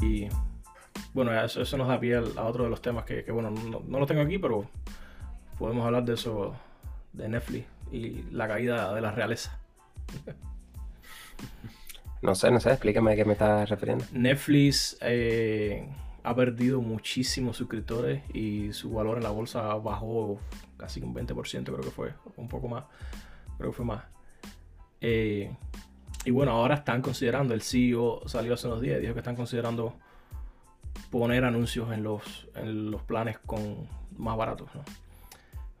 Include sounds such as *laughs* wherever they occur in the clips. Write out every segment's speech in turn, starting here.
Y bueno, eso, eso nos da pie a otro de los temas que, que bueno, no, no, lo tengo aquí, pero podemos hablar de eso, de Netflix y la caída de la realeza. *laughs* No sé, no sé, explícame a qué me estás refiriendo. Netflix eh, ha perdido muchísimos suscriptores y su valor en la bolsa bajó casi un 20%, creo que fue, un poco más, creo que fue más. Eh, y bueno, ahora están considerando, el CEO salió hace unos días y dijo que están considerando poner anuncios en los, en los planes con más baratos. ¿no?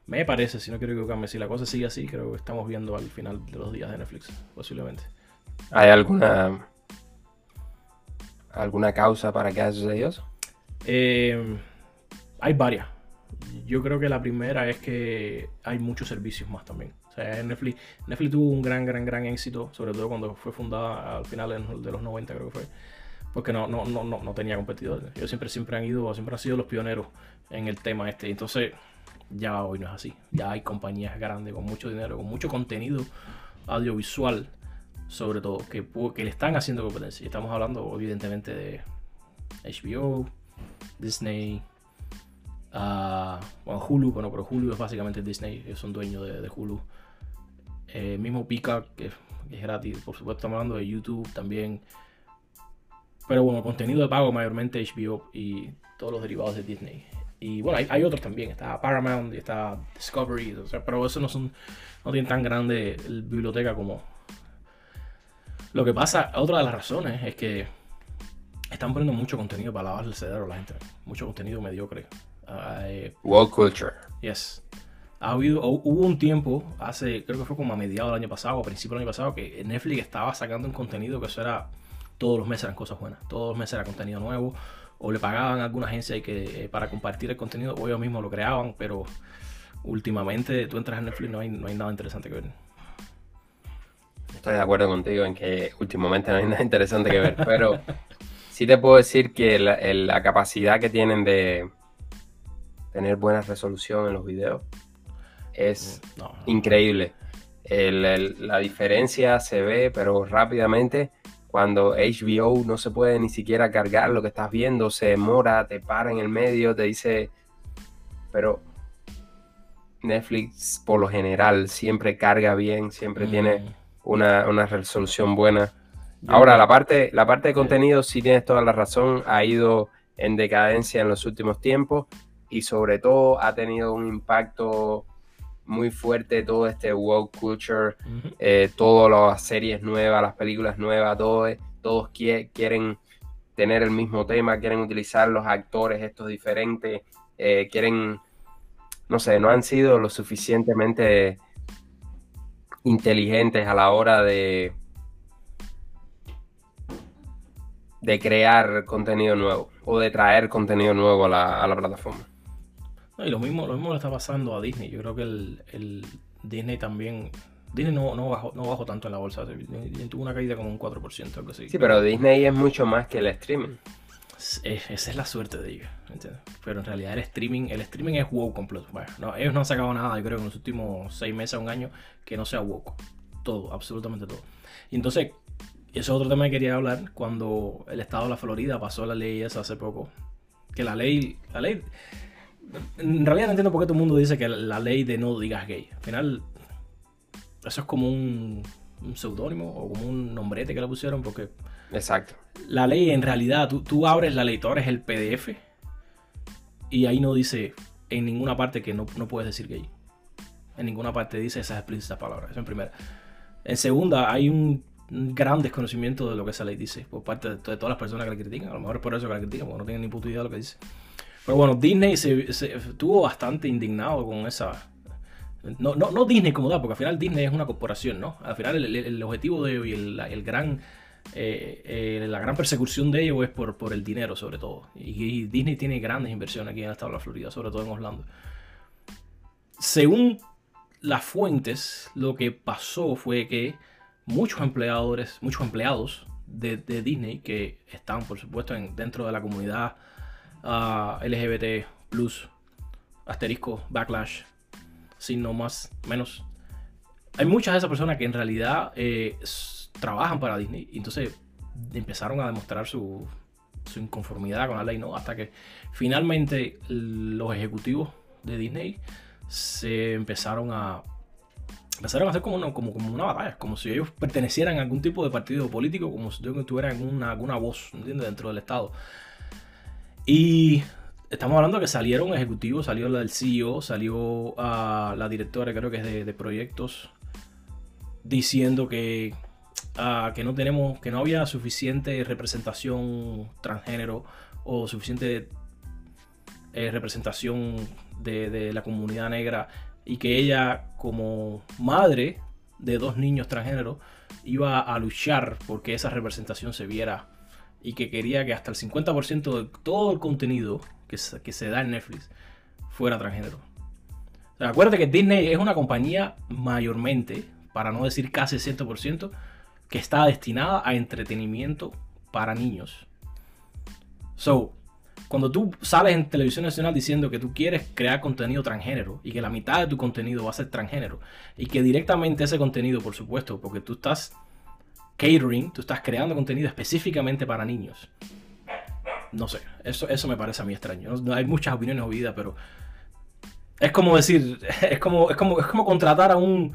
Me parece, si no quiero equivocarme, si la cosa sigue así, creo que estamos viendo al final de los días de Netflix, posiblemente. ¿Hay alguna alguna causa para que haya sucedido eso? Eh, hay varias. Yo creo que la primera es que hay muchos servicios más también. Netflix, Netflix tuvo un gran, gran, gran éxito, sobre todo cuando fue fundada al final de los 90, creo que fue. Porque no, no, no, no, tenía competidores. Ellos siempre, siempre han ido, siempre han sido los pioneros en el tema este. Entonces, ya hoy no es así. Ya hay compañías grandes con mucho dinero, con mucho contenido audiovisual sobre todo, que, que le están haciendo competencia. Estamos hablando, evidentemente, de HBO, Disney, uh, bueno, Hulu, bueno, pero Hulu es básicamente Disney, ellos son dueños de, Hulu. Eh, mismo Peacock, que, es gratis, por supuesto, estamos hablando de YouTube también. Pero bueno, contenido de pago mayormente HBO y todos los derivados de Disney. Y bueno, hay, otros también, está Paramount y está Discovery, pero eso no son no tienen tan grande biblioteca como, lo que pasa, otra de las razones es que están poniendo mucho contenido para lavar el cerebro a la gente. Mucho contenido mediocre. Uh, World culture. Yes. Ha habido, hubo un tiempo, hace, creo que fue como a mediados del año pasado, a principios del año pasado, que Netflix estaba sacando un contenido que eso era, todos los meses eran cosas buenas, todos los meses era contenido nuevo, o le pagaban a alguna agencia que, eh, para compartir el contenido, o ellos mismos lo creaban, pero últimamente tú entras en Netflix no hay, no hay nada interesante que ver. Estoy de acuerdo contigo en que últimamente no hay nada interesante que ver, pero sí te puedo decir que la, capacidad que tienen de tener buena resolución en los videos es mm, increíble. la diferencia se ve, pero rápidamente, cuando HBO no se puede ni siquiera cargar lo que estás viendo, se demora, te para en el medio, te dice, pero Netflix por lo general siempre carga bien, siempre tiene mm una, resolución buena. Ahora, la parte, la parte de contenido, sí tienes toda la razón, ha ido en decadencia en los últimos tiempos y sobre todo ha tenido un impacto muy fuerte todo este woke culture, eh, todas las series nuevas, las películas nuevas, todos quieren tener el mismo tema, quieren utilizar los actores estos diferentes, eh, quieren, no sé, no han sido lo suficientemente inteligentes a la hora de, de crear contenido nuevo o de traer contenido nuevo a la, plataforma. Y lo mismo, lo mismo le está pasando a Disney. Yo creo que el, Disney también. Disney no, no, bajó, no bajó tanto en la bolsa. Tuvo una caída como un 4%, algo así. Sí, pero Disney es mucho más que el streaming esa es la suerte de ellos, Pero en realidad el streaming, el streaming es WoW completo. no, ellos no han sacado nada, yo creo, en los últimos seis meses, un año, que no sea WoW. Todo, absolutamente todo. Y entonces, eso es otro tema que quería hablar, cuando el estado de la Florida pasó la ley esa hace poco. Que la ley, la ley, en realidad no entiendo por qué todo el mundo dice que la ley de no digas gay. Al final, eso es como un, un seudónimo o como un nombrete que le pusieron porque Exacto. La ley, en realidad, tú, abres la ley, tú abres el PDF y ahí no dice en ninguna parte que no, no puedes decir gay. En ninguna parte dice esas explícitas palabras. Eso en primera. En segunda, hay un gran desconocimiento de lo que esa ley dice por parte de, todas las personas que la critican. A lo mejor es por eso que la critican, porque no tienen ni puta idea de lo que dice. Pero bueno, Disney se, estuvo bastante indignado con esa. No, no, no Disney como tal, porque al final Disney es una corporación, ¿no? Al final el, objetivo de hoy, el, el gran eh, eh, la gran persecución de ellos es por, por el dinero, sobre todo. Y, Disney tiene grandes inversiones aquí en el estado de la Florida, sobre todo en Orlando. Según las fuentes, lo que pasó fue que muchos empleadores, muchos empleados de, Disney que están, por supuesto, dentro de la comunidad ah, LGBT, plus, asterisco, backlash, sin no más, menos. Hay muchas de esas personas que en realidad eh, trabajan para Disney. Entonces empezaron a demostrar su, su inconformidad con la ley, ¿no? Hasta que finalmente los ejecutivos de Disney se empezaron a empezaron a hacer como una, como, como una batalla, como si ellos pertenecieran a algún tipo de partido político, como si tuvieran alguna, voz. Dentro del Estado. Y estamos hablando que salieron ejecutivos, salió la del CEO, salió a la directora, creo que es de, proyectos, diciendo que, ah, que no tenemos, que no había suficiente representación transgénero o suficiente eh, representación de, de la comunidad negra y que ella como madre de dos niños transgéneros iba a luchar porque esa representación se viera y que quería que hasta el 50% de todo el contenido que se, que se da en Netflix fuera transgénero. acuérdate que Disney es una compañía mayormente, para no decir casi 100%, que está destinada a entretenimiento para niños. So, cuando tú sales en televisión nacional diciendo que tú quieres crear contenido transgénero y que la mitad de tu contenido va a ser transgénero y que directamente ese contenido, por supuesto, porque tú estás catering, tú estás creando contenido específicamente para niños. No sé, eso, eso me parece a mí extraño. No, hay muchas opiniones o vida, pero es como decir, *laughs* es como, es como, es como contratar a un,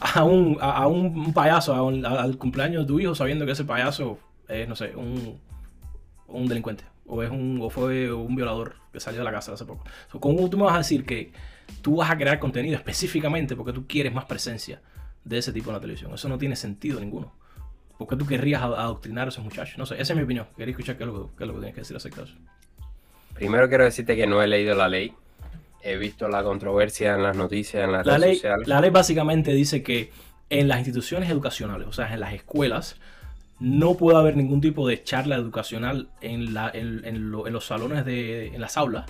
a un, a un payaso al cumpleaños de tu hijo sabiendo que ese payaso es, no sé, un, un delincuente o, es un, o fue un violador que salió de la casa hace poco. ¿Cómo tú me vas a decir que tú vas a crear contenido específicamente porque tú quieres más presencia de ese tipo en la televisión? Eso no tiene sentido ninguno. ¿Por qué tú querrías adoctrinar a esos muchachos? No sé, esa es mi opinión. Quería escuchar qué es lo, que tienes que decir acerca de eso. Primero quiero decirte que no he leído la ley. He visto la controversia en las noticias, en las redes sociales. La ley básicamente dice que en las instituciones educacionales, o sea, en las escuelas, no puede haber ningún tipo de charla educacional en, la, en, los salones de en las aulas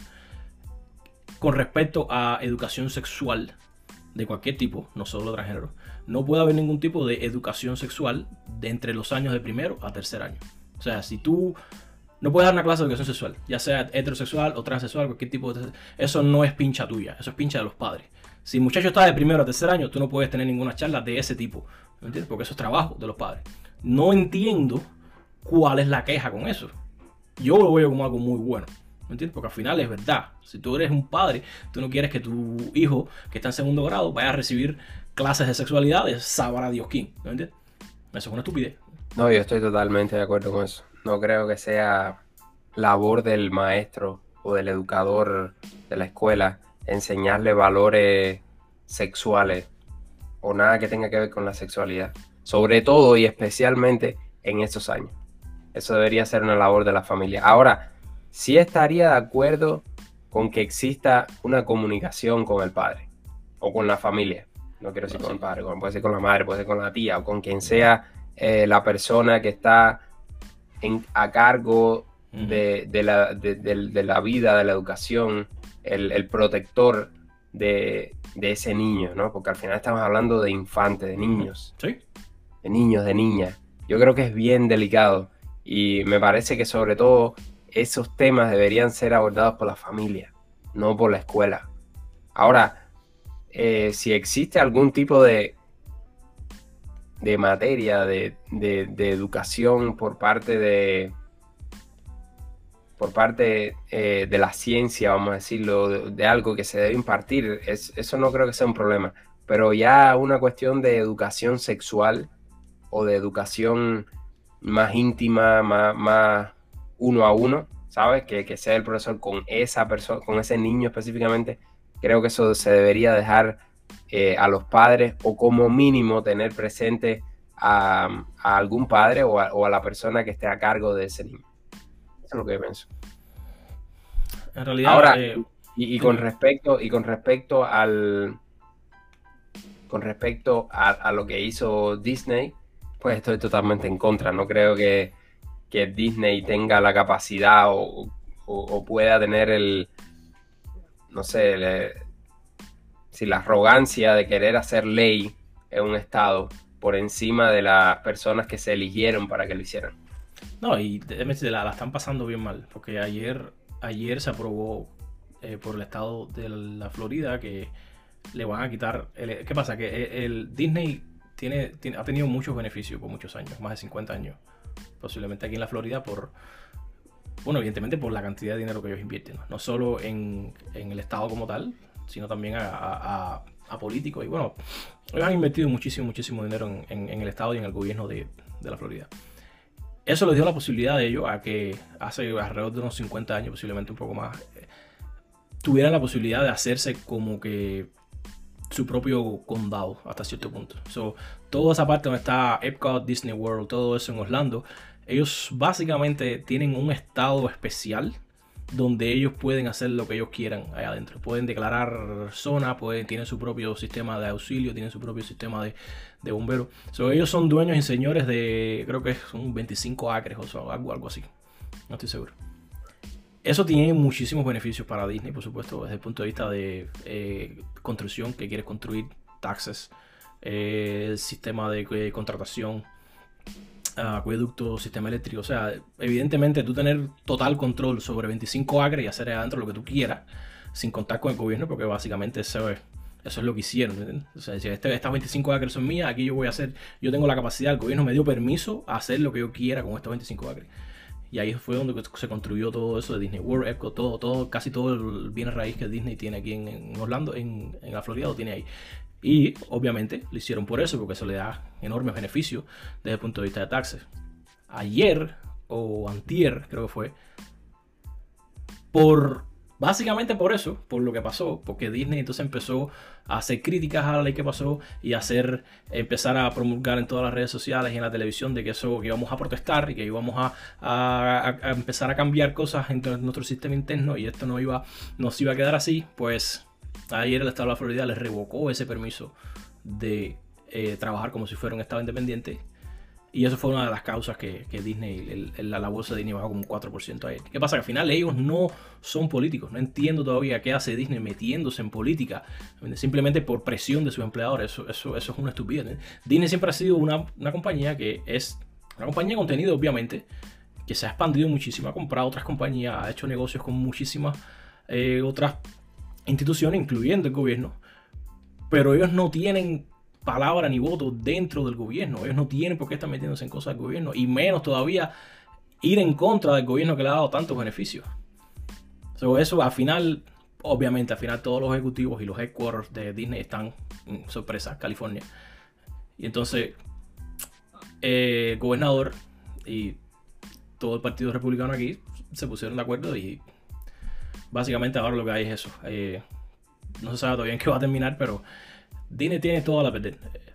con respecto a educación sexual de cualquier tipo, no solo transgénero, no puede haber ningún tipo de educación sexual de entre los años de primero a tercer año. O sea, si tú no puedes dar una clase de educación sexual, ya sea heterosexual o transexual, cualquier tipo de... Eso no es pincha tuya, eso es pincha de los padres. Si el muchacho está de primero a tercer año, tú no puedes tener ninguna charla de ese tipo, ¿me entiendes? Porque eso es trabajo de los padres. No entiendo cuál es la queja con eso. Yo lo veo como algo muy bueno. ¿Me entiendes? Porque al final es verdad. Si tú eres un padre, tú no quieres que tu hijo que está en segundo grado vaya a recibir clases de sexualidad de Sabara Dios. ¿Me entiendes? Eso es una estupidez. No, yo estoy totalmente de acuerdo con eso. No creo que sea labor del maestro o del educador de la escuela enseñarle valores sexuales o nada que tenga que ver con la sexualidad. Sobre todo y especialmente en estos años. Eso debería ser una labor de la familia. Ahora, sí estaría de acuerdo con que exista una comunicación con el padre o con la familia. No quiero decir con el padre, puede ser con la madre, puede ser con la tía o con quien sea eh, la persona que está a cargo de, la, vida, de la educación, el, protector de, ese niño, ¿no? Porque al final estamos hablando de infantes, de niños. Sí. De niños, de niñas. Yo creo que es bien delicado y me parece que sobre todo esos temas deberían ser abordados por la familia, no por la escuela. Ahora, eh, si existe algún tipo de, de materia, de, educación por parte de por parte eh, de la ciencia, vamos a decirlo, de, algo que se debe impartir, eso no creo que sea un problema. Pero ya una cuestión de educación sexual o de educación más íntima, más, más uno a uno, ¿sabes? Que, que sea el profesor con esa persona, con ese niño específicamente, creo que eso se debería dejar eh, a los padres o como mínimo tener presente a, algún padre o a, la persona que esté a cargo de ese niño. Eso es lo que yo pienso. En realidad, ahora eh, y, con respecto y con respecto al con respecto a, lo que hizo Disney, pues estoy totalmente en contra. No creo que, que Disney tenga la capacidad o, pueda tener el, no sé, si la arrogancia de querer hacer ley en un estado por encima de las personas que se eligieron para que lo hicieran. No, y la, la están pasando bien mal, porque ayer, ayer se aprobó eh, por el estado de la Florida que le van a quitar. ¿Qué pasa? Que el, Disney tiene, ha tenido muchos beneficios por muchos años, más de 50 años, posiblemente aquí en la Florida, por bueno, evidentemente por la cantidad de dinero que ellos invierten, no, solo en, el Estado como tal, sino también a, políticos. Y bueno, han invertido muchísimo, muchísimo dinero en, el Estado y en el gobierno de, la Florida. Eso les dio la posibilidad de ellos a que hace alrededor de unos 50 años, posiblemente un poco más, eh, tuvieran la posibilidad de hacerse como que su propio condado hasta cierto punto. So, toda esa parte donde está Epcot, Disney World, todo eso en Orlando, ellos básicamente tienen un estado especial donde ellos pueden hacer lo que ellos quieran allá adentro. Pueden declarar zona, tienen su propio sistema de auxilio, tienen su propio sistema de, de bomberos. So, ellos son dueños y señores de, creo que son 25 acres o algo, algo así. No estoy seguro. Eso tiene muchísimos beneficios para Disney, por supuesto, desde el punto de vista de eh, construcción, que quieres construir, taxes, eh, sistema de eh, contratación, acueducto, sistema eléctrico. O sea, evidentemente tú tener total control sobre 25 acres y hacer adentro lo que tú quieras, sin contar con el gobierno, porque básicamente eso es, eso es lo que hicieron. O sea, este, estas 25 acres son mías, aquí yo voy a hacer, yo tengo la capacidad, el gobierno me dio permiso a hacer lo que yo quiera con estos 25 acres. Y ahí fue donde se construyó todo eso de Disney World, Echo, todo, todo, casi todo el bien raíz que Disney tiene aquí en, Orlando, en, la Florida, lo tiene ahí. Y obviamente lo hicieron por eso, porque eso le da enormes beneficios desde el punto de vista de taxes. Ayer o antier, creo que fue, por Básicamente por eso, por lo que pasó, porque Disney entonces empezó a hacer críticas a la ley que pasó y a hacer, empezar a promulgar en todas las redes sociales y en la televisión de que eso, que íbamos a protestar y que íbamos a, empezar a cambiar cosas en nuestro sistema interno y esto no iba, nos iba a quedar así, pues ayer el Estado de la Florida les revocó ese permiso de eh, trabajar como si fuera un Estado independiente y eso fue una de las causas que, Disney, la, bolsa de Disney bajó como un 4% ayer. ¿Qué pasa? Que al final ellos no son políticos. No entiendo todavía qué hace Disney metiéndose en política simplemente por presión de sus empleadores. Eso, eso, eso es una estupidez. ¿eh? Disney siempre ha sido una, compañía que es una compañía de contenido, obviamente, que se ha expandido muchísimo, ha comprado otras compañías, ha hecho negocios con muchísimas eh, otras instituciones, incluyendo el gobierno. Pero ellos no tienen palabra ni voto dentro del gobierno. Ellos no tienen por qué estar metiéndose en cosas del gobierno y menos todavía ir en contra del gobierno que le ha dado tantos beneficios. eso al final, obviamente, al final todos los ejecutivos y los headquarters de Disney están en sorpresa, California. Y entonces, eh, el gobernador y todo el partido republicano aquí se pusieron de acuerdo y básicamente ahora lo que hay es eso. Eh, no se sabe todavía en qué va a terminar, pero Disney tiene toda la perder, eh,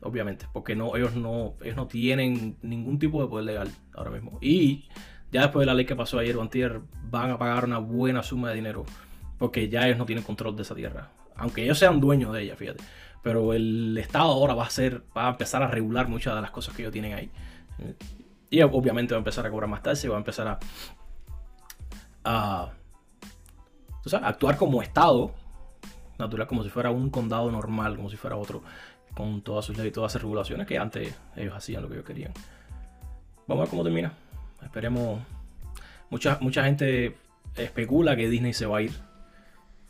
obviamente, porque no, ellos, no, ellos no tienen ningún tipo de poder legal ahora mismo. Y ya después de la ley que pasó ayer o antier, van a pagar una buena suma de dinero, porque ya ellos no tienen control de esa tierra. Aunque ellos sean dueños de ella, fíjate. Pero el Estado ahora va a ser, va a empezar a regular muchas de las cosas que ellos tienen ahí. Y obviamente va a empezar a cobrar más tarde, va a empezar a actuar como Estado natural, como si fuera un condado normal, como si fuera otro, con todas sus leyes, todas sus regulaciones que antes ellos hacían lo que ellos querían. Vamos a ver cómo termina. Esperemos. Mucha, mucha gente especula que Disney se va a ir.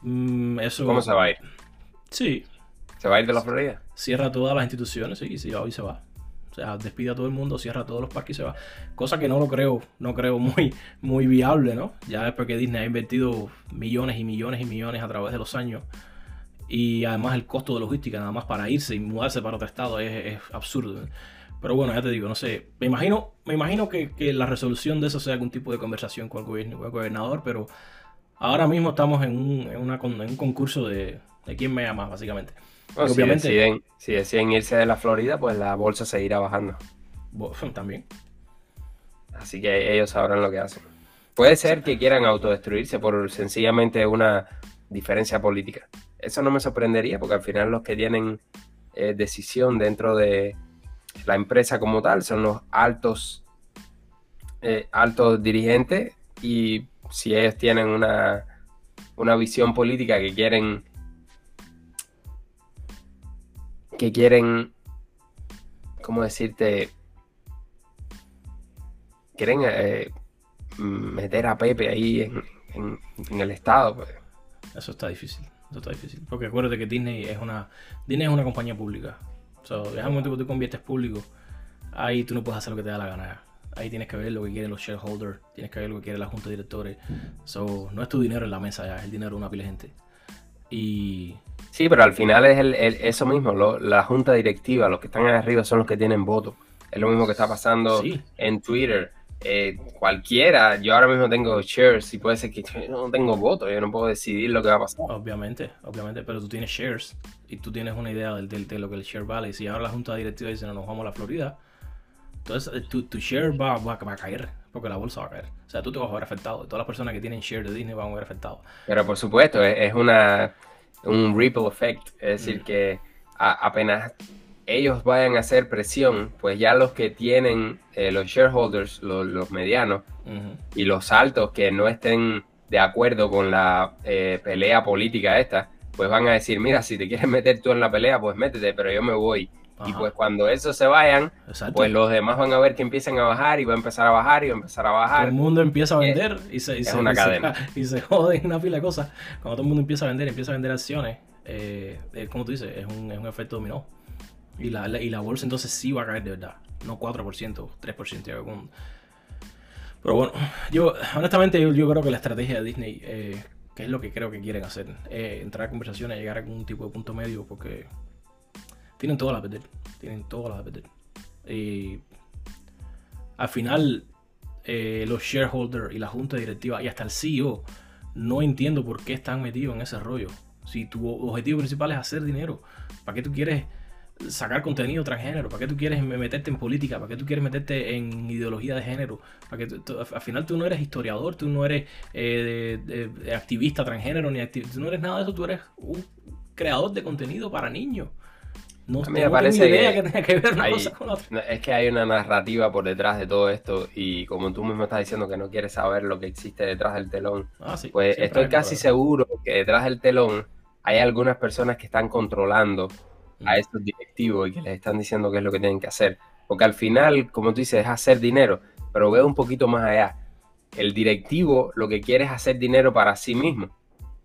Mm, eso... ¿Cómo se va a ir? Sí. ¿Se va a ir de la Florida? Cierra todas las instituciones, sí, y si hoy se va. O sea, despide a todo el mundo, cierra todos los parques y se va. Cosa que no lo creo, no creo muy, muy viable, ¿no? Ya después que Disney ha invertido millones y millones y millones a través de los años y además el costo de logística nada más para irse y mudarse para otro estado es, absurdo. Pero bueno, ya te digo, no sé, me imagino, me imagino que, la resolución de eso sea algún tipo de conversación con el, gobierno, con gobernador, pero ahora mismo estamos en un, en una, en un concurso de, de quién me llama, básicamente. Obviamente, si, deciden, si deciden irse de la Florida, pues la bolsa seguirá bajando. También. Así que ellos sabrán lo que hacen. Puede ser que quieran autodestruirse por sencillamente una diferencia política eso no me sorprendería porque al final los que tienen eh, decisión dentro de la empresa como tal son los altos, eh, altos dirigentes y si ellos tienen una, una visión política que quieren que quieren ¿cómo decirte? quieren eh, meter a Pepe ahí en, el estado pues. eso está difícil eso está difícil. Porque acuérdate que Disney es una, Disney es una compañía pública. O sea, es un momento que tú conviertes público, ahí tú no puedes hacer lo que te da la gana. Ahí tienes que ver lo que quieren los shareholders, tienes que ver lo que quiere la junta de directores. So, no es tu dinero en la mesa ya, es el dinero de una pila gente. Y. Sí, pero al final es el, eso mismo, la junta directiva, los que están arriba son los que tienen voto. Es lo mismo que está pasando en Twitter. Eh, cualquiera, yo ahora mismo tengo shares y puede ser que yo no tengo voto, yo no puedo decidir lo que va a pasar. Obviamente, obviamente, pero tú tienes shares y tú tienes una idea de, de lo que el share vale. Y si ahora la junta directiva dice no, nos vamos a la Florida, entonces eh, tu, tu share va, va, a caer, porque la bolsa va a caer. O sea, tú te vas a ver afectado. Todas las personas que tienen share de Disney van a ver afectados. Pero por supuesto, es, una, un ripple effect. Es decir, mm. que apenas ellos vayan a hacer presión, pues ya los que tienen eh, los shareholders, los, medianos y los altos que no estén de acuerdo con la eh, pelea política esta, pues van a decir, mira, si te quieres meter tú en la pelea, pues métete, pero yo me voy. Y pues cuando esos se vayan, pues los demás van a ver que empiezan a bajar y va a empezar a bajar y va a empezar a bajar. el mundo empieza a vender y se, y es una cadena. *laughs* y se jode una pila de cosas. Cuando todo el mundo empieza a vender, empieza a vender acciones, eh, como tú dices, es un, es un efecto dominó. Y la, y la bolsa entonces sí va a caer de verdad. No 4%, 3%. Pero bueno, yo honestamente yo, creo que la estrategia de Disney, eh, que es lo que creo que quieren hacer, eh, entrar a conversaciones, llegar a algún tipo de punto medio, porque tienen todas las de perder. Tienen todas las de perder. Y al final, eh, los shareholders y la junta directiva y hasta el CEO no entiendo por qué están metidos en ese rollo. Si tu objetivo principal es hacer dinero, ¿para qué tú quieres sacar contenido transgénero? ¿Para qué tú quieres meterte en política? ¿Para qué tú quieres meterte en ideología de género? ¿Para que al final tú no eres historiador, tú no eres eh, activista transgénero, ni tú no eres nada de eso, tú eres un creador de contenido para niños. No, me parece idea que, tenga que ver una cosa con otra. Es que hay una narrativa por detrás de todo esto y como tú mismo estás diciendo que no quieres saber lo que existe detrás del telón, ah, pues estoy casi seguro que detrás del telón hay algunas personas que están controlando a mm. estos directivos y que les están diciendo qué es lo que tienen que hacer. Porque al final, como tú dices, es hacer dinero, pero veo un poquito más allá. El directivo lo que quiere es hacer dinero para sí mismo.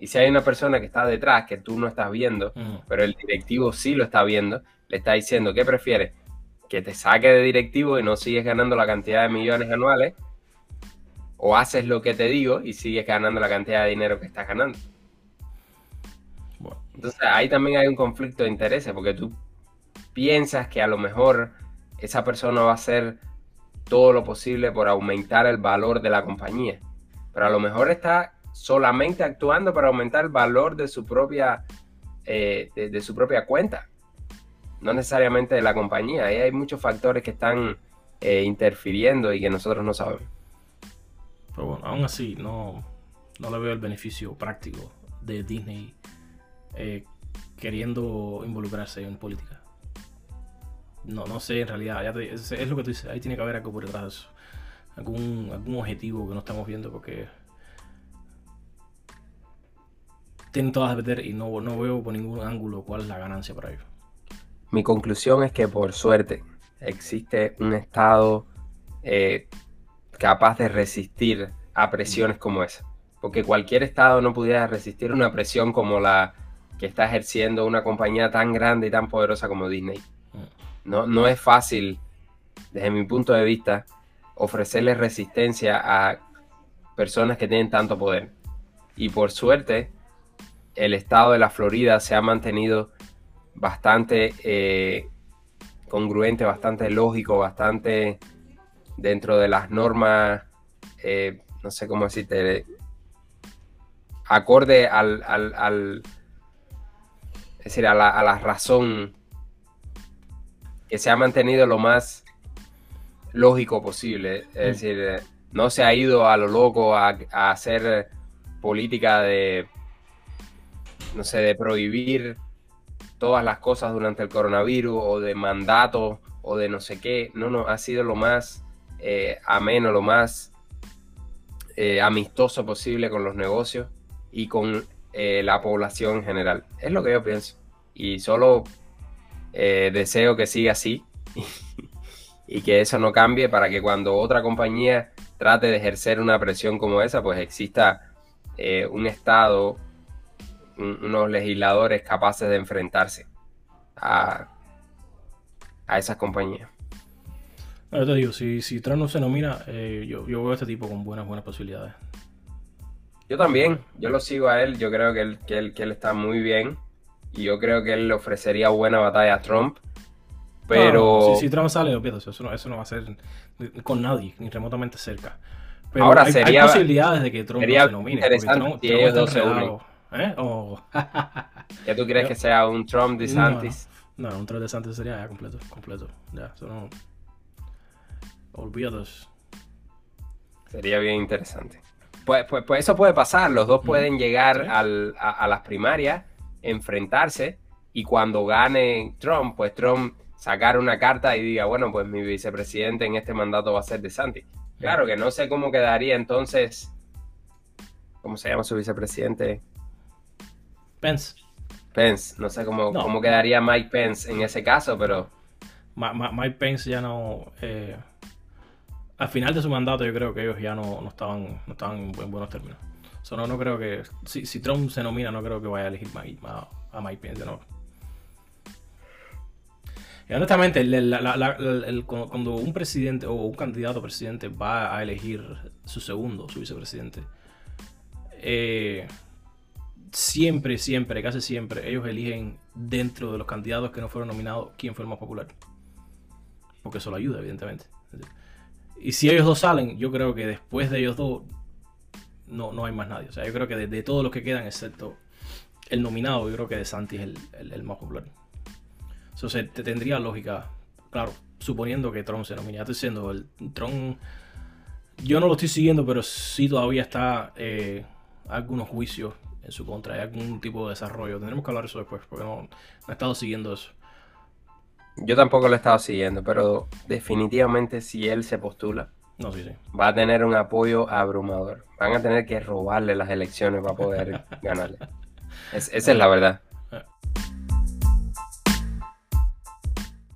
Y si hay una persona que está detrás que tú no estás viendo, pero el directivo sí lo está viendo, le está diciendo, ¿qué prefieres? Que te saque de directivo y no sigues ganando la cantidad de millones anuales, o haces lo que te digo y sigues ganando la cantidad de dinero que estás ganando. Entonces ahí también hay un conflicto de intereses, porque tú piensas que a lo mejor esa persona va a hacer todo lo posible por aumentar el valor de la compañía, pero a lo mejor está solamente actuando para aumentar el valor de su propia, eh, de, su propia cuenta, no necesariamente de la compañía. Ahí hay muchos factores que están eh, interfiriendo y que nosotros no sabemos. Pero bueno, aún así, no, no le veo el beneficio práctico de Disney eh, queriendo involucrarse en política. No, no sé en realidad, es, lo que tú dices, ahí tiene que haber algo por detrás, algún, algún objetivo que no estamos viendo porque tienen todas de perder y no, no veo por ningún ángulo cuál es la ganancia para ellos. Mi conclusión es que por suerte existe un Estado eh, capaz de resistir a presiones como esa. Porque cualquier Estado no pudiera resistir una presión como la que está ejerciendo una compañía tan grande y tan poderosa como Disney. Mm. No, no es fácil, desde mi punto de vista, ofrecerle resistencia a personas que tienen tanto poder. Y por suerte, el estado de la Florida se ha mantenido bastante eh, congruente, bastante lógico, bastante dentro de las normas, eh, no sé cómo decirte, acorde al, al, es decir, a la, razón que se ha mantenido lo más lógico posible. Es mm. decir, no se ha ido a lo loco a hacer política de no sé, de prohibir todas las cosas durante el coronavirus o de mandato o de no sé qué. No, no, ha sido lo más eh, ameno, lo más eh, amistoso posible con los negocios y con eh, la población en general. Es lo que yo pienso. Y solo deseo que siga así *laughs* y que eso no cambie para que cuando otra compañía trate de ejercer una presión como esa, pues exista un Estado unos legisladores capaces de enfrentarse a, a esas compañías. yo te digo, si, si Trump no se nomina, eh, yo, yo veo a este tipo con buenas, buenas posibilidades. Yo también, yo lo sigo a él, yo creo que él, que él, que él está muy bien y yo creo que él le ofrecería buena batalla a Trump. Pero. si, Trump sale, lo pierdo. Eso no, eso no va a ser con nadie, ni remotamente cerca. Pero Ahora hay, sería, hay posibilidades de que Trump sería se nomine. interesante Trump, si Trump ellos está dos se enredado. ¿Eh? Oh. *laughs* ¿Ya tú crees que sea un Trump de Santis? No, no, un Trump de Santis sería ya completo, completo. Ya, eso no. Olvídate. Sería bien interesante. Pues, pues, pues, eso puede pasar. Los dos pueden llegar Sí. al- a, a las primarias, enfrentarse y cuando gane Trump, pues Trump sacar una carta y diga, bueno, pues mi vicepresidente en este mandato va a ser de Santi. Claro que no sé cómo quedaría entonces. ¿Cómo se llama su vicepresidente? Pence. Pence. No sé cómo, No. cómo quedaría Mike Pence en ese caso, pero Ma- Ma- Mike Pence ya no. eh, al final de su mandato, yo creo que ellos ya no, no estaban, no estaban en buen- buenos términos. So, no, no creo que. Si, si Trump se nomina, no creo que vaya a elegir a, a Mike Pence de nuevo. Y honestamente, el- la- la- la- el- el- cuando cuando un presidente o un candidato a presidente va a elegir su segundo, su vicepresidente, eh, siempre, siempre, casi siempre, ellos eligen dentro de los candidatos que no fueron nominados quién fue el más popular. Porque eso lo ayuda, evidentemente. Y si ellos dos salen, yo creo que después de ellos dos no, no hay más nadie. O sea, yo creo que de, todos los que quedan, excepto el nominado, yo creo que De Santi es el, el- más popular. Entonces, te tendría lógica, claro, suponiendo que Trump se nomina. Ya estoy diciendo, el Trump, yo no lo estoy siguiendo, pero sí todavía está eh, algunos juicios en su contra, hay algún tipo de desarrollo. Tendremos que hablar de eso después, porque no, no he estado siguiendo eso. yo tampoco lo he estado siguiendo. Pero definitivamente si él se postula, No, sí, sí. va a tener un apoyo abrumador. Van a tener que robarle las elecciones para poder *laughs* ganarle. Es- esa es la verdad.